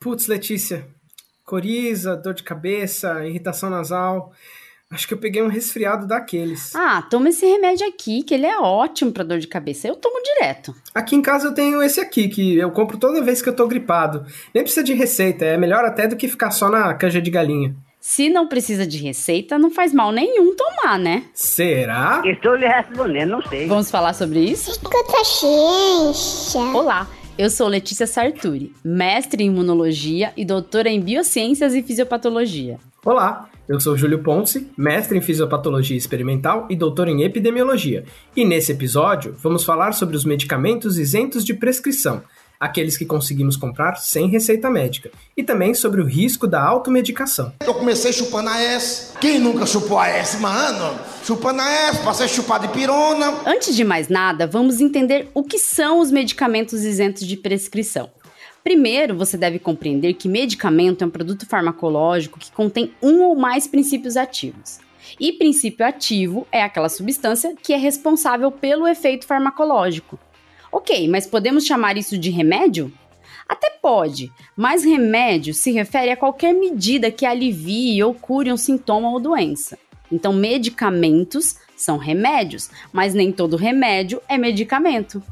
Putz, Letícia. Coriza, dor de cabeça, irritação nasal. Acho que eu peguei um resfriado daqueles. Ah, toma esse remédio aqui, que ele é ótimo pra dor de cabeça. Eu tomo direto. Aqui em casa eu tenho esse aqui, que eu compro toda vez que eu tô gripado. Nem precisa de receita, é melhor até do que ficar só na canja de galinha. Se não precisa de receita, não faz mal nenhum tomar, né? Será? Estou lhe respondendo, não sei. Vamos falar sobre isso? Escuta, ciência. Olá, eu sou Letícia Sarturi, mestre em imunologia e doutora em biociências e fisiopatologia. Olá, eu sou Júlio Ponce, mestre em fisiopatologia experimental e doutor em epidemiologia. E nesse episódio, vamos falar sobre os medicamentos isentos de prescrição, aqueles que conseguimos comprar sem receita médica, e também sobre o risco da automedicação. Eu comecei chupando a S. Quem nunca chupou a S, mano? Chupando a S, passei a chupar de pirona. Antes de mais nada, vamos entender o que são os medicamentos isentos de prescrição. Primeiro, você deve compreender que medicamento é um produto farmacológico que contém um ou mais princípios ativos. E princípio ativo é aquela substância que é responsável pelo efeito farmacológico. Ok, mas podemos chamar isso de remédio? Até pode, mas remédio se refere a qualquer medida que alivie ou cure um sintoma ou doença. Então, medicamentos são remédios, mas nem todo remédio é medicamento.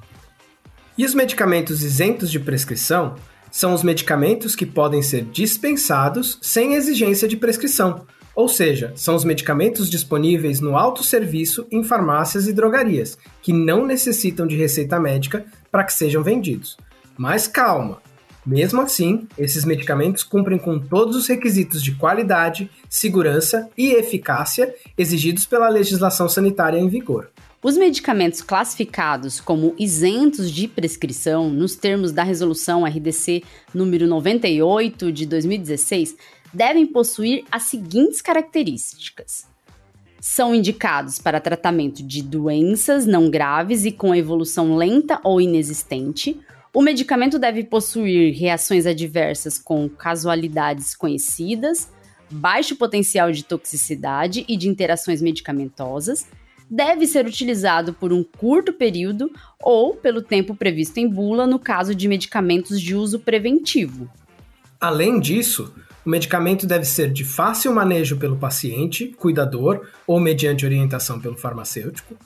E os medicamentos isentos de prescrição são os medicamentos que podem ser dispensados sem exigência de prescrição, ou seja, são os medicamentos disponíveis no autosserviço em farmácias e drogarias, que não necessitam de receita médica para que sejam vendidos. Mas calma! Mesmo assim, esses medicamentos cumprem com todos os requisitos de qualidade, segurança e eficácia exigidos pela legislação sanitária em vigor. Os medicamentos classificados como isentos de prescrição, nos termos da resolução RDC número 98 de 2016, devem possuir as seguintes características: são indicados para tratamento de doenças não graves e com evolução lenta ou inexistente. O medicamento deve possuir reações adversas com casualidades conhecidas, baixo potencial de toxicidade e de interações medicamentosas deve ser utilizado por um curto período ou pelo tempo previsto em bula no caso de medicamentos de uso preventivo. Além disso, o medicamento deve ser de fácil manejo pelo paciente, cuidador ou mediante orientação pelo farmacêutico,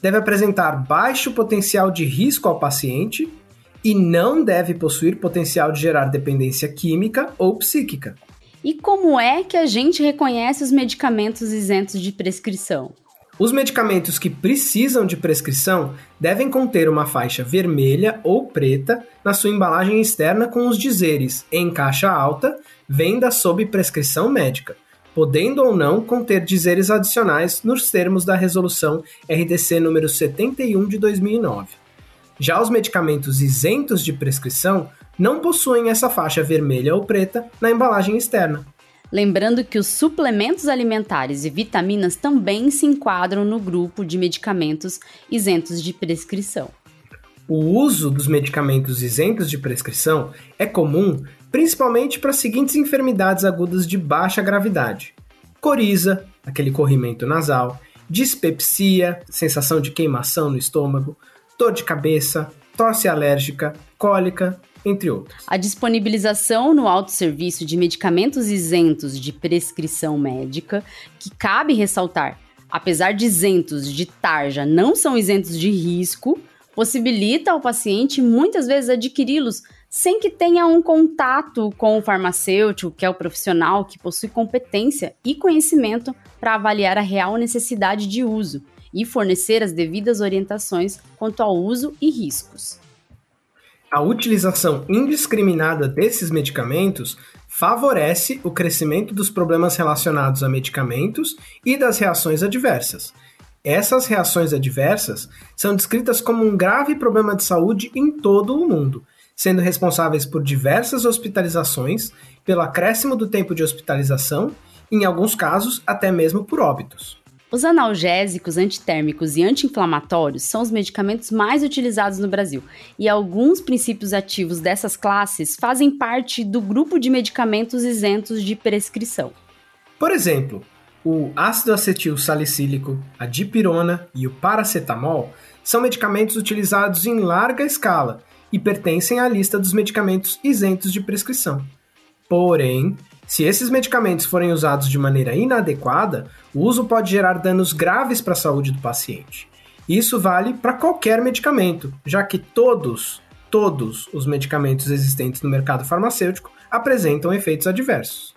deve apresentar baixo potencial de risco ao paciente e não deve possuir potencial de gerar dependência química ou psíquica. E como é que a gente reconhece os medicamentos isentos de prescrição? Os medicamentos que precisam de prescrição devem conter uma faixa vermelha ou preta na sua embalagem externa com os dizeres em caixa alta, venda sob prescrição médica, podendo ou não conter dizeres adicionais nos termos da resolução RDC número 71 de 2009. Já os medicamentos isentos de prescrição não possuem essa faixa vermelha ou preta na embalagem externa. Lembrando que os suplementos alimentares e vitaminas também se enquadram no grupo de medicamentos isentos de prescrição. O uso dos medicamentos isentos de prescrição é comum principalmente para as seguintes enfermidades agudas de baixa gravidade: coriza, aquele corrimento nasal, dispepsia, sensação de queimação no estômago, dor de cabeça, tosse alérgica, cólica, entre outros. A disponibilização no autosserviço de medicamentos isentos de prescrição médica, que cabe ressaltar, apesar de isentos de tarja, não são isentos de risco, possibilita ao paciente muitas vezes adquiri-los sem que tenha um contato com o farmacêutico, que é o profissional que possui competência e conhecimento para avaliar a real necessidade de uso e fornecer as devidas orientações quanto ao uso e riscos. A utilização indiscriminada desses medicamentos favorece o crescimento dos problemas relacionados a medicamentos e das reações adversas. Essas reações adversas são descritas como um grave problema de saúde em todo o mundo, sendo responsáveis por diversas hospitalizações, pelo acréscimo do tempo de hospitalização e, em alguns casos, até mesmo por óbitos. Os analgésicos, antitérmicos e anti-inflamatórios são os medicamentos mais utilizados no Brasil, e alguns princípios ativos dessas classes fazem parte do grupo de medicamentos isentos de prescrição. Por exemplo, o ácido acetil salicílico, a dipirona e o paracetamol são medicamentos utilizados em larga escala e pertencem à lista dos medicamentos isentos de prescrição. Porém, se esses medicamentos forem usados de maneira inadequada, o uso pode gerar danos graves para a saúde do paciente. Isso vale para qualquer medicamento, já que todos, todos os medicamentos existentes no mercado farmacêutico apresentam efeitos adversos.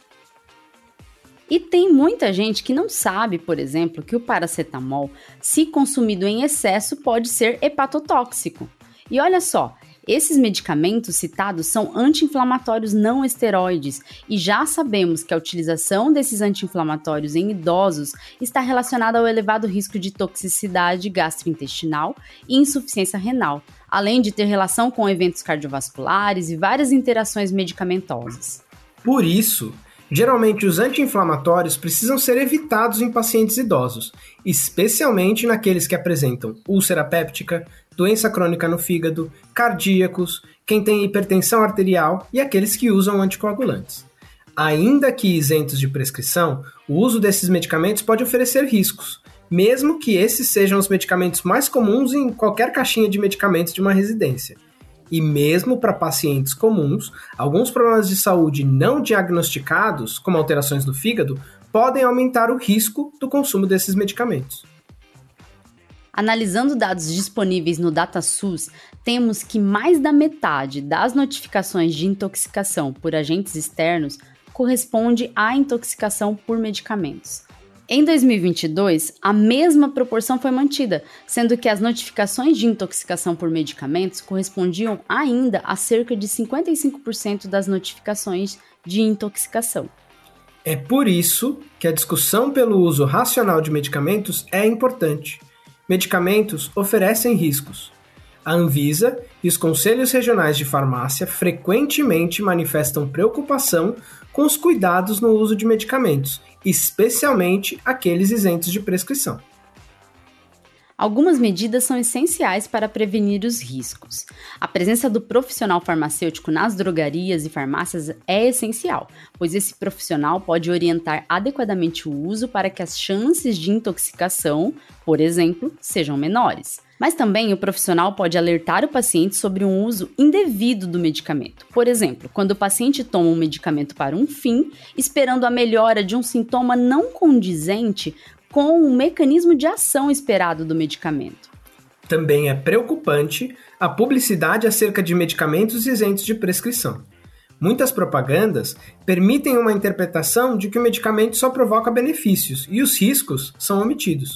E tem muita gente que não sabe, por exemplo, que o paracetamol, se consumido em excesso, pode ser hepatotóxico. E olha só, esses medicamentos citados são anti-inflamatórios não esteroides e já sabemos que a utilização desses anti-inflamatórios em idosos está relacionada ao elevado risco de toxicidade gastrointestinal e insuficiência renal, além de ter relação com eventos cardiovasculares e várias interações medicamentosas. Por isso, Geralmente, os anti-inflamatórios precisam ser evitados em pacientes idosos, especialmente naqueles que apresentam úlcera péptica, doença crônica no fígado, cardíacos, quem tem hipertensão arterial e aqueles que usam anticoagulantes. Ainda que isentos de prescrição, o uso desses medicamentos pode oferecer riscos, mesmo que esses sejam os medicamentos mais comuns em qualquer caixinha de medicamentos de uma residência. E mesmo para pacientes comuns, alguns problemas de saúde não diagnosticados, como alterações do fígado, podem aumentar o risco do consumo desses medicamentos. Analisando dados disponíveis no DataSUS, temos que mais da metade das notificações de intoxicação por agentes externos corresponde à intoxicação por medicamentos. Em 2022, a mesma proporção foi mantida, sendo que as notificações de intoxicação por medicamentos correspondiam ainda a cerca de 55% das notificações de intoxicação. É por isso que a discussão pelo uso racional de medicamentos é importante. Medicamentos oferecem riscos. A Anvisa e os conselhos regionais de farmácia frequentemente manifestam preocupação com os cuidados no uso de medicamentos, especialmente aqueles isentos de prescrição. Algumas medidas são essenciais para prevenir os riscos. A presença do profissional farmacêutico nas drogarias e farmácias é essencial, pois esse profissional pode orientar adequadamente o uso para que as chances de intoxicação, por exemplo, sejam menores. Mas também o profissional pode alertar o paciente sobre um uso indevido do medicamento. Por exemplo, quando o paciente toma um medicamento para um fim, esperando a melhora de um sintoma não condizente com o mecanismo de ação esperado do medicamento. Também é preocupante a publicidade acerca de medicamentos isentos de prescrição. Muitas propagandas permitem uma interpretação de que o medicamento só provoca benefícios e os riscos são omitidos.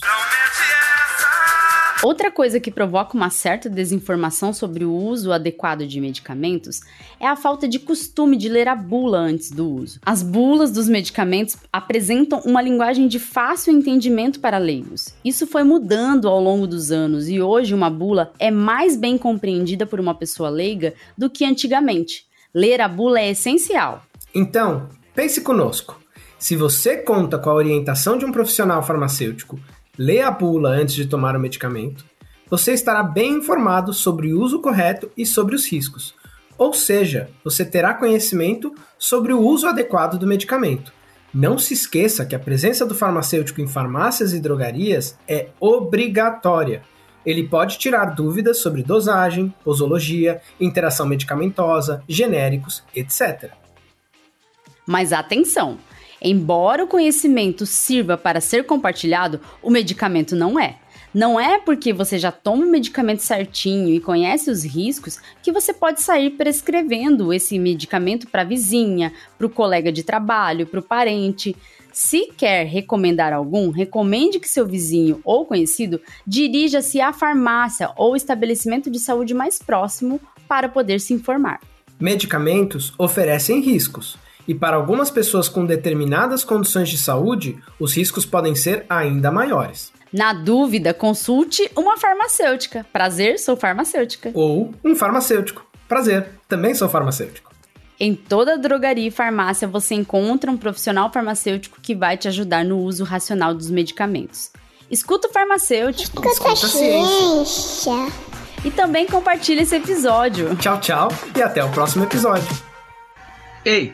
Outra coisa que provoca uma certa desinformação sobre o uso adequado de medicamentos é a falta de costume de ler a bula antes do uso. As bulas dos medicamentos apresentam uma linguagem de fácil entendimento para leigos. Isso foi mudando ao longo dos anos e hoje uma bula é mais bem compreendida por uma pessoa leiga do que antigamente. Ler a bula é essencial. Então, pense conosco. Se você conta com a orientação de um profissional farmacêutico lê a bula antes de tomar o medicamento, você estará bem informado sobre o uso correto e sobre os riscos. Ou seja, você terá conhecimento sobre o uso adequado do medicamento. Não se esqueça que a presença do farmacêutico em farmácias e drogarias é obrigatória. Ele pode tirar dúvidas sobre dosagem, posologia, interação medicamentosa, genéricos, etc. Mas atenção! Embora o conhecimento sirva para ser compartilhado, o medicamento não é. Não é porque você já toma o medicamento certinho e conhece os riscos que você pode sair prescrevendo esse medicamento para a vizinha, para o colega de trabalho, para o parente. Se quer recomendar algum, recomende que seu vizinho ou conhecido dirija-se à farmácia ou estabelecimento de saúde mais próximo para poder se informar. Medicamentos oferecem riscos e para algumas pessoas com determinadas condições de saúde, os riscos podem ser ainda maiores. Na dúvida, consulte uma farmacêutica. Prazer, sou farmacêutica. Ou um farmacêutico. Prazer, também sou farmacêutico. Em toda drogaria e farmácia você encontra um profissional farmacêutico que vai te ajudar no uso racional dos medicamentos. Escuta o farmacêutico. Escuta a ciência. E também compartilhe esse episódio. Tchau, tchau e até o próximo episódio. Ei,